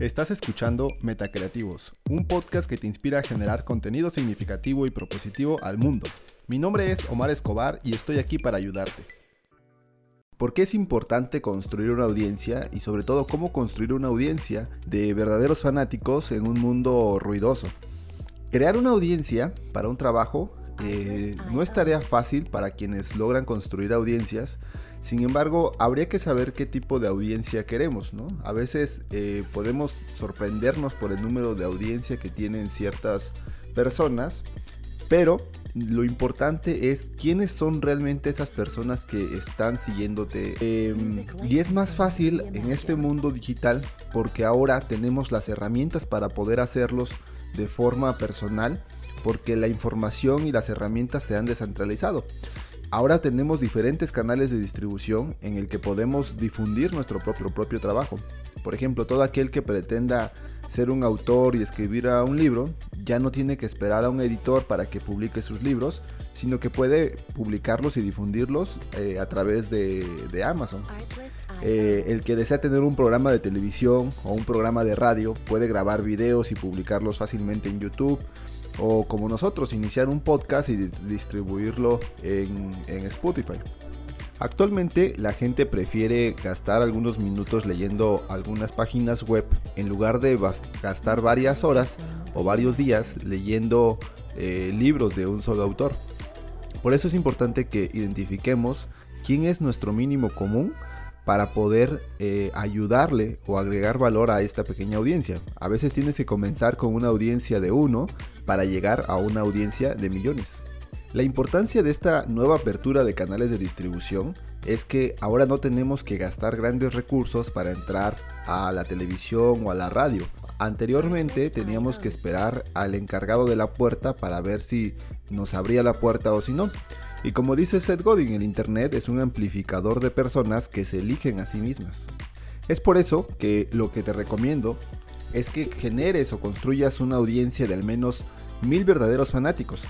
Estás escuchando Metacreativos, un podcast que te inspira a generar contenido significativo y propositivo al mundo. Mi nombre es Omar Escobar y estoy aquí para ayudarte. ¿Por qué es importante construir una audiencia y sobre todo cómo construir una audiencia de verdaderos fanáticos en un mundo ruidoso? Crear una audiencia para un trabajo eh, no es tarea fácil para quienes logran construir audiencias, sin embargo, habría que saber qué tipo de audiencia queremos, ¿no? A veces eh, podemos sorprendernos por el número de audiencia que tienen ciertas personas, pero lo importante es quiénes son realmente esas personas que están siguiéndote. Em, y es más fácil en este mundo digital porque ahora tenemos las herramientas para poder hacerlos de forma personal porque la información y las herramientas se han descentralizado. Ahora tenemos diferentes canales de distribución en el que podemos difundir nuestro propio, propio trabajo. Por ejemplo, todo aquel que pretenda ser un autor y escribir a un libro ya no tiene que esperar a un editor para que publique sus libros, sino que puede publicarlos y difundirlos eh, a través de, Amazon. Eh, el que desea tener un programa de televisión o un programa de radio puede grabar videos y publicarlos fácilmente en YouTube o como nosotros, iniciar un podcast y distribuirlo en, Spotify. Actualmente la gente prefiere gastar algunos minutos leyendo algunas páginas web en lugar de gastar varias horas o varios días leyendo eh, libros de un solo autor. Por eso es importante que identifiquemos quién es nuestro mínimo común para poder eh, ayudarle o agregar valor a esta pequeña audiencia. A veces tienes que comenzar con una audiencia de uno para llegar a una audiencia de millones. La importancia de esta nueva apertura de canales de distribución es que ahora no tenemos que gastar grandes recursos para entrar a la televisión o a la radio. Anteriormente teníamos que esperar al encargado de la puerta para ver si nos abría la puerta o si no. Y como dice Seth Godin, el Internet es un amplificador de personas que se eligen a sí mismas. Es por eso que lo que te recomiendo es que generes o construyas una audiencia de al menos mil verdaderos fanáticos.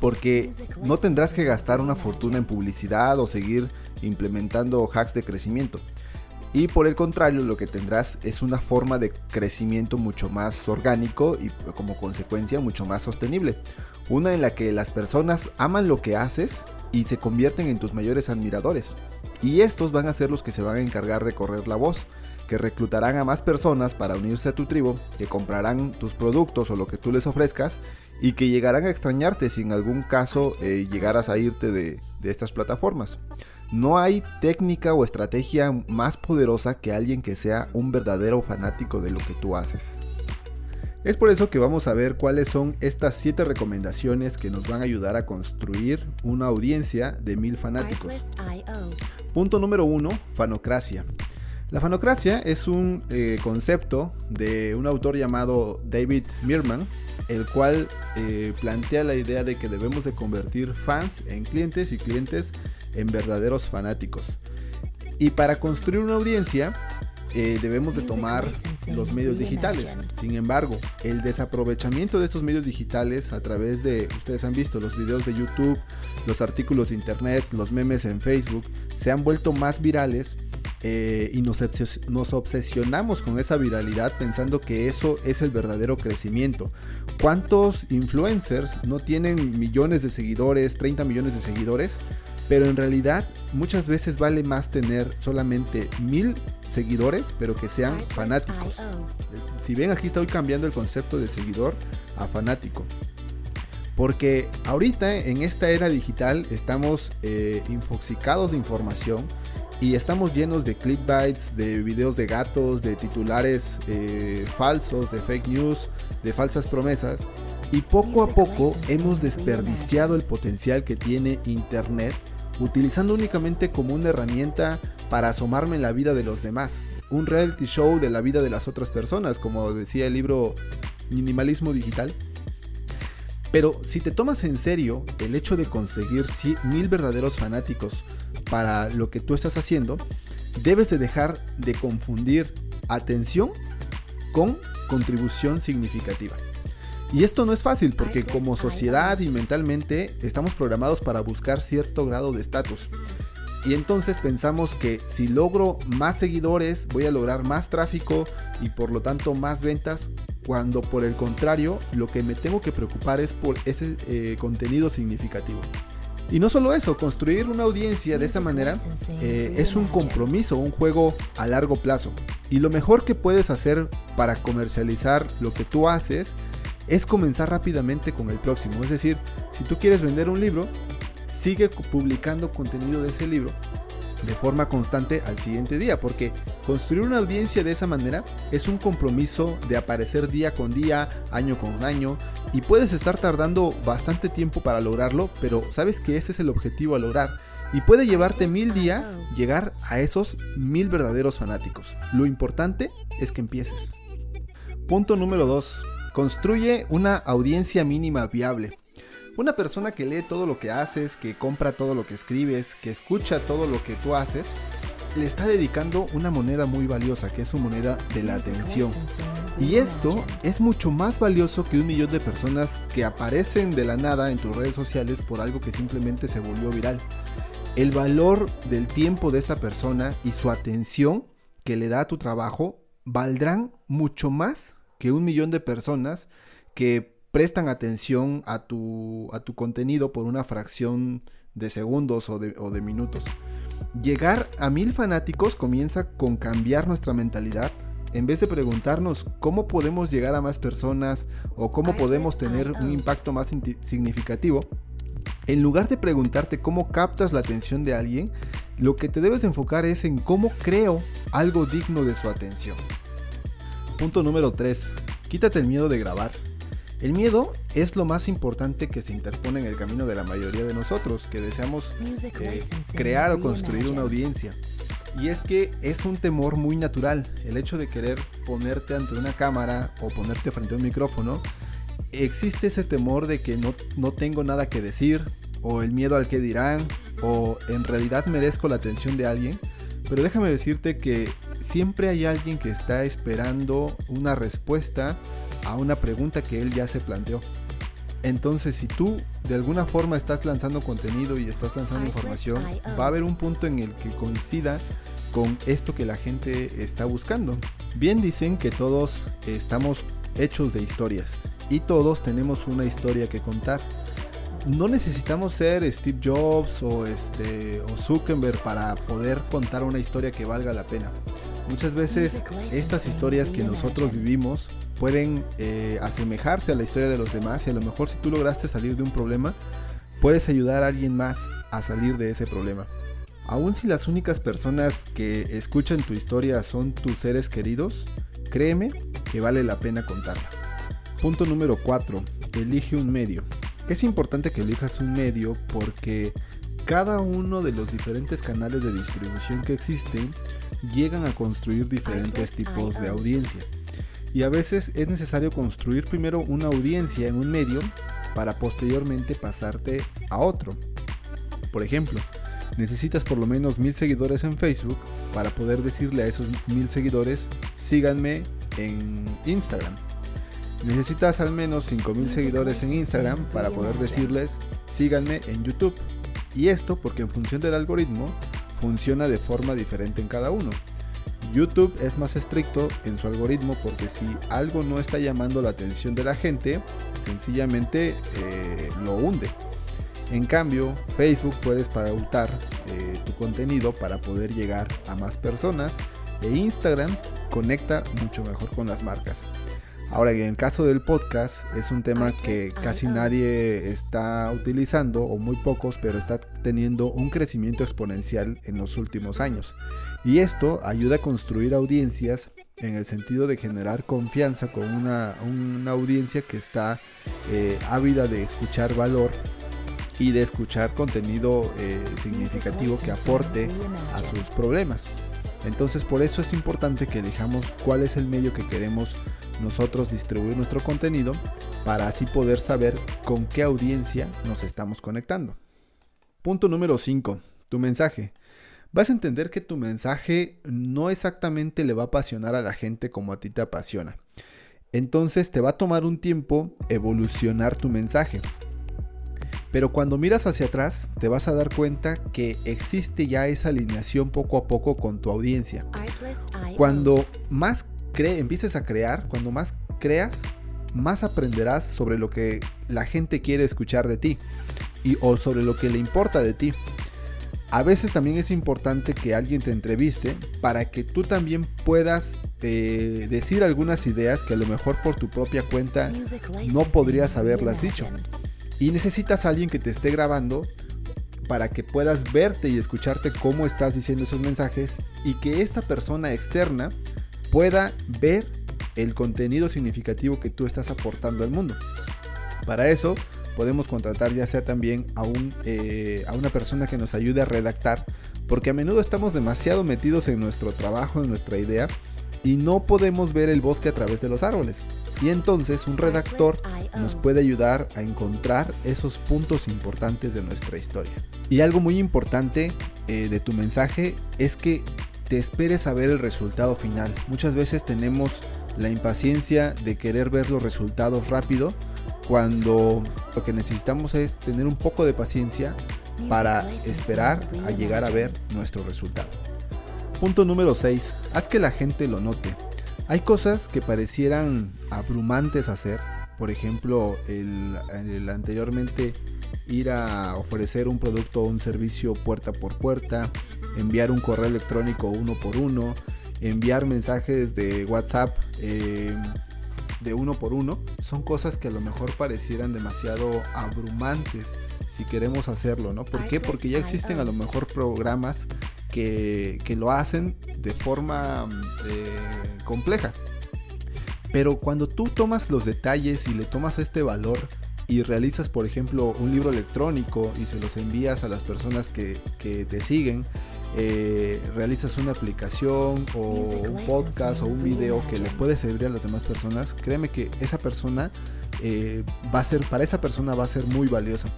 Porque no tendrás que gastar una fortuna en publicidad o seguir implementando hacks de crecimiento. Y por el contrario, lo que tendrás es una forma de crecimiento mucho más orgánico y como consecuencia mucho más sostenible. Una en la que las personas aman lo que haces y se convierten en tus mayores admiradores. Y estos van a ser los que se van a encargar de correr la voz, que reclutarán a más personas para unirse a tu tribu, que comprarán tus productos o lo que tú les ofrezcas y que llegarán a extrañarte si en algún caso eh, llegaras a irte de, de estas plataformas. No hay técnica o estrategia más poderosa que alguien que sea un verdadero fanático de lo que tú haces. Es por eso que vamos a ver cuáles son estas 7 recomendaciones que nos van a ayudar a construir una audiencia de mil fanáticos. Punto número 1, fanocracia. La fanocracia es un eh, concepto de un autor llamado David Mirman, el cual eh, plantea la idea de que debemos de convertir fans en clientes y clientes en verdaderos fanáticos. Y para construir una audiencia eh, debemos de tomar los medios digitales. Sin embargo, el desaprovechamiento de estos medios digitales a través de, ustedes han visto los videos de YouTube, los artículos de internet, los memes en Facebook, se han vuelto más virales eh, y nos, nos, obsesionamos con esa viralidad pensando que eso es el verdadero crecimiento. ¿Cuántos influencers no tienen millones de seguidores, 30 millones de seguidores? Pero en realidad muchas veces vale más tener solamente mil seguidores, pero que sean fanáticos. Si ven, aquí estoy cambiando el concepto de seguidor a fanático. Porque ahorita en esta era digital estamos eh, infoxicados de información y estamos llenos de clickbaits, de videos de gatos, de titulares eh, falsos, de fake news, de falsas promesas. Y poco a poco hemos desperdiciado el potencial que tiene Internet utilizando únicamente como una herramienta para asomarme en la vida de los demás. Un reality show de la vida de las otras personas, como decía el libro Minimalismo Digital. Pero si te tomas en serio el hecho de conseguir mil verdaderos fanáticos para lo que tú estás haciendo, debes de dejar de confundir atención con contribución significativa. Y esto no es fácil porque como sociedad y mentalmente estamos programados para buscar cierto grado de estatus. Y entonces pensamos que si logro más seguidores voy a lograr más tráfico y por lo tanto más ventas, cuando por el contrario lo que me tengo que preocupar es por ese eh, contenido significativo. Y no solo eso, construir una audiencia de esa manera eh, es un compromiso, un juego a largo plazo. Y lo mejor que puedes hacer para comercializar lo que tú haces es comenzar rápidamente con el próximo. Es decir, si tú quieres vender un libro, sigue publicando contenido de ese libro de forma constante al siguiente día, porque construir una audiencia de esa manera es un compromiso de aparecer día con día, año con año, y puedes estar tardando bastante tiempo para lograrlo, pero sabes que ese es el objetivo a lograr. Y puede llevarte mil días llegar a esos mil verdaderos fanáticos. Lo importante es que empieces. Punto número 2. Construye una audiencia mínima viable. Una persona que lee todo lo que haces, que compra todo lo que escribes, que escucha todo lo que tú haces, le está dedicando una moneda muy valiosa, que es su moneda de la atención. Y esto es mucho más valioso que un millón de personas que aparecen de la nada en tus redes sociales por algo que simplemente se volvió viral. El valor del tiempo de esta persona y su atención que le da a tu trabajo valdrán mucho más que un millón de personas que prestan atención a tu, a tu contenido por una fracción de segundos o de, o de minutos. Llegar a mil fanáticos comienza con cambiar nuestra mentalidad. En vez de preguntarnos cómo podemos llegar a más personas o cómo podemos tener un impacto más significativo, en lugar de preguntarte cómo captas la atención de alguien, lo que te debes enfocar es en cómo creo algo digno de su atención. Punto número 3. Quítate el miedo de grabar. El miedo es lo más importante que se interpone en el camino de la mayoría de nosotros que deseamos eh, crear o construir una audiencia. Y es que es un temor muy natural, el hecho de querer ponerte ante una cámara o ponerte frente a un micrófono. Existe ese temor de que no, no tengo nada que decir, o el miedo al que dirán, o en realidad merezco la atención de alguien. Pero déjame decirte que siempre hay alguien que está esperando una respuesta a una pregunta que él ya se planteó. Entonces, si tú de alguna forma estás lanzando contenido y estás lanzando información, va a haber un punto en el que coincida con esto que la gente está buscando. Bien dicen que todos estamos hechos de historias y todos tenemos una historia que contar. No necesitamos ser Steve Jobs o, este, o Zuckerberg para poder contar una historia que valga la pena. Muchas veces estas historias que nosotros vivimos pueden eh, asemejarse a la historia de los demás y a lo mejor si tú lograste salir de un problema, puedes ayudar a alguien más a salir de ese problema. Aun si las únicas personas que escuchan tu historia son tus seres queridos, créeme que vale la pena contarla. Punto número 4. Elige un medio. Es importante que elijas un medio porque cada uno de los diferentes canales de distribución que existen llegan a construir diferentes tipos de audiencia y a veces es necesario construir primero una audiencia en un medio para posteriormente pasarte a otro. Por ejemplo, necesitas por lo menos mil seguidores en Facebook para poder decirle a esos mil seguidores síganme en Instagram. Necesitas al menos 5000 seguidores en Instagram para poder decirles síganme en YouTube. Y esto porque en función del algoritmo funciona de forma diferente en cada uno. YouTube es más estricto en su algoritmo porque si algo no está llamando la atención de la gente, sencillamente eh, lo hunde. En cambio, Facebook puedes pautar eh, tu contenido para poder llegar a más personas e Instagram conecta mucho mejor con las marcas. Ahora, en el caso del podcast, es un tema que casi nadie está utilizando, o muy pocos, pero está teniendo un crecimiento exponencial en los últimos años. Y esto ayuda a construir audiencias en el sentido de generar confianza con una, audiencia que está eh, ávida de escuchar valor y de escuchar contenido eh, significativo que aporte a sus problemas. Entonces por eso es importante que elijamos cuál es el medio que queremos nosotros distribuir nuestro contenido para así poder saber con qué audiencia nos estamos conectando. Punto número 5. Tu mensaje. Vas a entender que tu mensaje no exactamente le va a apasionar a la gente como a ti te apasiona. Entonces te va a tomar un tiempo evolucionar tu mensaje. Pero cuando miras hacia atrás, te vas a dar cuenta que existe ya esa alineación poco a poco con tu audiencia. Cuando más empieces a crear, cuando más creas, más aprenderás sobre lo que la gente quiere escuchar de ti y, o sobre lo que le importa de ti. A veces también es importante que alguien te entreviste para que tú también puedas eh, decir algunas ideas que a lo mejor por tu propia cuenta no podrías haberlas dicho. Y necesitas a alguien que te esté grabando para que puedas verte y escucharte cómo estás diciendo esos mensajes y que esta persona externa pueda ver el contenido significativo que tú estás aportando al mundo. Para eso podemos contratar ya sea también a, un, eh, a una persona que nos ayude a redactar, porque a menudo estamos demasiado metidos en nuestro trabajo, en nuestra idea, y no podemos ver el bosque a través de los árboles. Y entonces un redactor nos puede ayudar a encontrar esos puntos importantes de nuestra historia. Y algo muy importante eh, de tu mensaje es que te esperes a ver el resultado final. Muchas veces tenemos la impaciencia de querer ver los resultados rápido cuando lo que necesitamos es tener un poco de paciencia para esperar a llegar a ver nuestro resultado. Punto número 6. Haz que la gente lo note. Hay cosas que parecieran abrumantes hacer. Por ejemplo, el, el anteriormente ir a ofrecer un producto o un servicio puerta por puerta, enviar un correo electrónico uno por uno, enviar mensajes de WhatsApp eh, de uno por uno, son cosas que a lo mejor parecieran demasiado abrumantes si queremos hacerlo, ¿no? ¿Por qué? Porque ya existen a lo mejor programas que, lo hacen de forma eh, compleja. Pero cuando tú tomas los detalles y le tomas este valor y realizas, por ejemplo, un libro electrónico y se los envías a las personas que, que te siguen, eh, realizas una aplicación o un podcast o un video que le puede servir a las demás personas, créeme que esa persona eh, va a ser, para esa persona va a ser muy valiosa.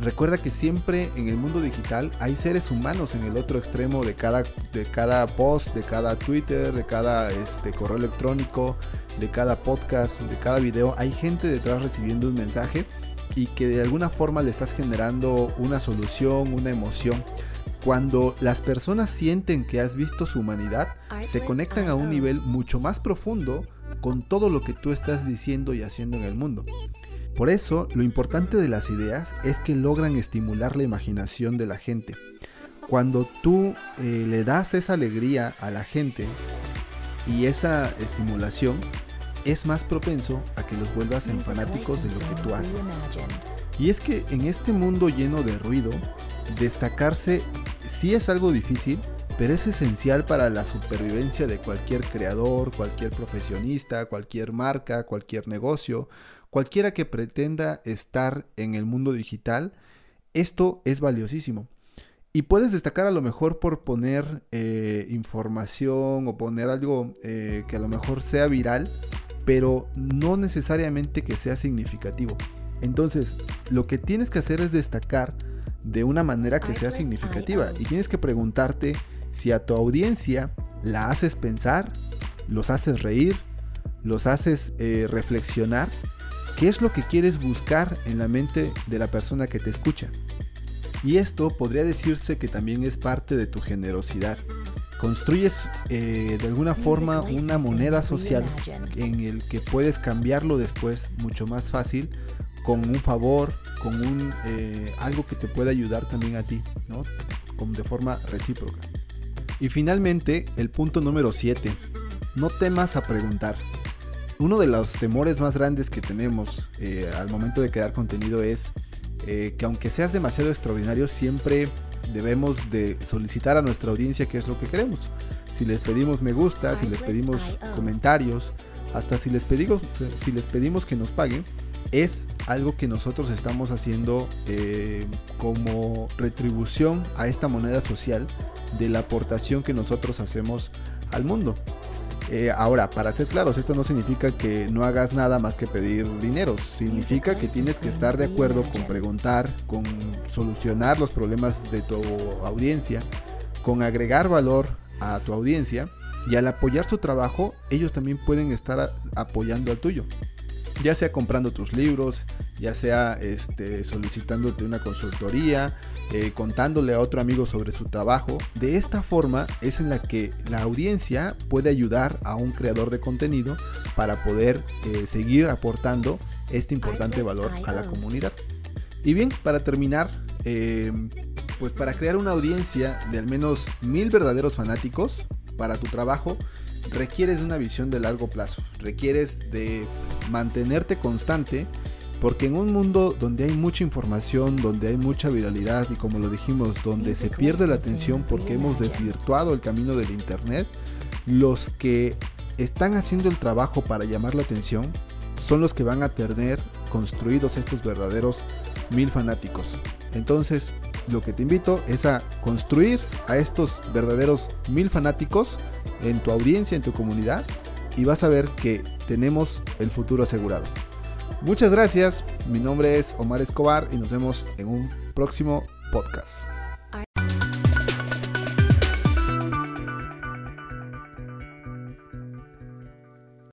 Recuerda que siempre en el mundo digital hay seres humanos en el otro extremo de cada, de cada post, de cada Twitter, de cada este, correo electrónico, de cada podcast, de cada video. Hay gente detrás recibiendo un mensaje y que de alguna forma le estás generando una solución, una emoción. Cuando las personas sienten que has visto su humanidad, se conectan a un nivel mucho más profundo con todo lo que tú estás diciendo y haciendo en el mundo. Por eso, lo importante de las ideas es que logran estimular la imaginación de la gente. Cuando tú eh, le das esa alegría a la gente y esa estimulación, es más propenso a que los vuelvas en fanáticos de lo que tú haces. Y es que en este mundo lleno de ruido, destacarse sí es algo difícil, pero es esencial para la supervivencia de cualquier creador, cualquier profesionista, cualquier marca, cualquier negocio, cualquiera que pretenda estar en el mundo digital. Esto es valiosísimo. Y puedes destacar a lo mejor por poner eh, información o poner algo eh, que a lo mejor sea viral, pero no necesariamente que sea significativo. Entonces, lo que tienes que hacer es destacar de una manera que sea significativa. Y tienes que preguntarte si a tu audiencia la haces pensar, los haces reír, los haces eh, reflexionar. ¿Qué es lo que quieres buscar en la mente de la persona que te escucha? Y esto podría decirse que también es parte de tu generosidad. Construyes eh, de alguna forma una moneda social en el que puedes cambiarlo después mucho más fácil con un favor, con un eh, algo que te pueda ayudar también a ti, ¿no? de forma recíproca. Y finalmente, el punto número 7. No temas a preguntar. Uno de los temores más grandes que tenemos eh, al momento de crear contenido es eh, que aunque seas demasiado extraordinario, siempre debemos de solicitar a nuestra audiencia qué es lo que queremos. Si les pedimos me gusta, si les pedimos comentarios, hasta si les pedimos, si les pedimos que nos paguen, es algo que nosotros estamos haciendo eh, como retribución a esta moneda social de la aportación que nosotros hacemos al mundo. Eh, ahora, para ser claros, esto no significa que no hagas nada más que pedir dinero. Significa que tienes que estar de acuerdo con preguntar, con solucionar los problemas de tu audiencia, con agregar valor a tu audiencia y al apoyar su trabajo, ellos también pueden estar apoyando al tuyo. Ya sea comprando tus libros, ya sea este, solicitándote una consultoría, eh, contándole a otro amigo sobre su trabajo. De esta forma es en la que la audiencia puede ayudar a un creador de contenido para poder eh, seguir aportando este importante valor a la comunidad. Y bien, para terminar, em, pues para crear una audiencia de al menos mil verdaderos fanáticos para tu trabajo, requieres de una visión de largo plazo, requieres de mantenerte constante, porque en un mundo donde hay mucha información, donde hay mucha viralidad y como lo dijimos, donde se pierde la atención porque hemos desvirtuado el camino del Internet, los que están haciendo el trabajo para llamar la atención son los que van a tener construidos estos verdaderos mil fanáticos. Entonces, lo que te invito es a construir a estos verdaderos mil fanáticos en tu audiencia, en tu comunidad, y vas a ver que tenemos el futuro asegurado. Muchas gracias, mi nombre es Omar Escobar y nos vemos en un próximo podcast.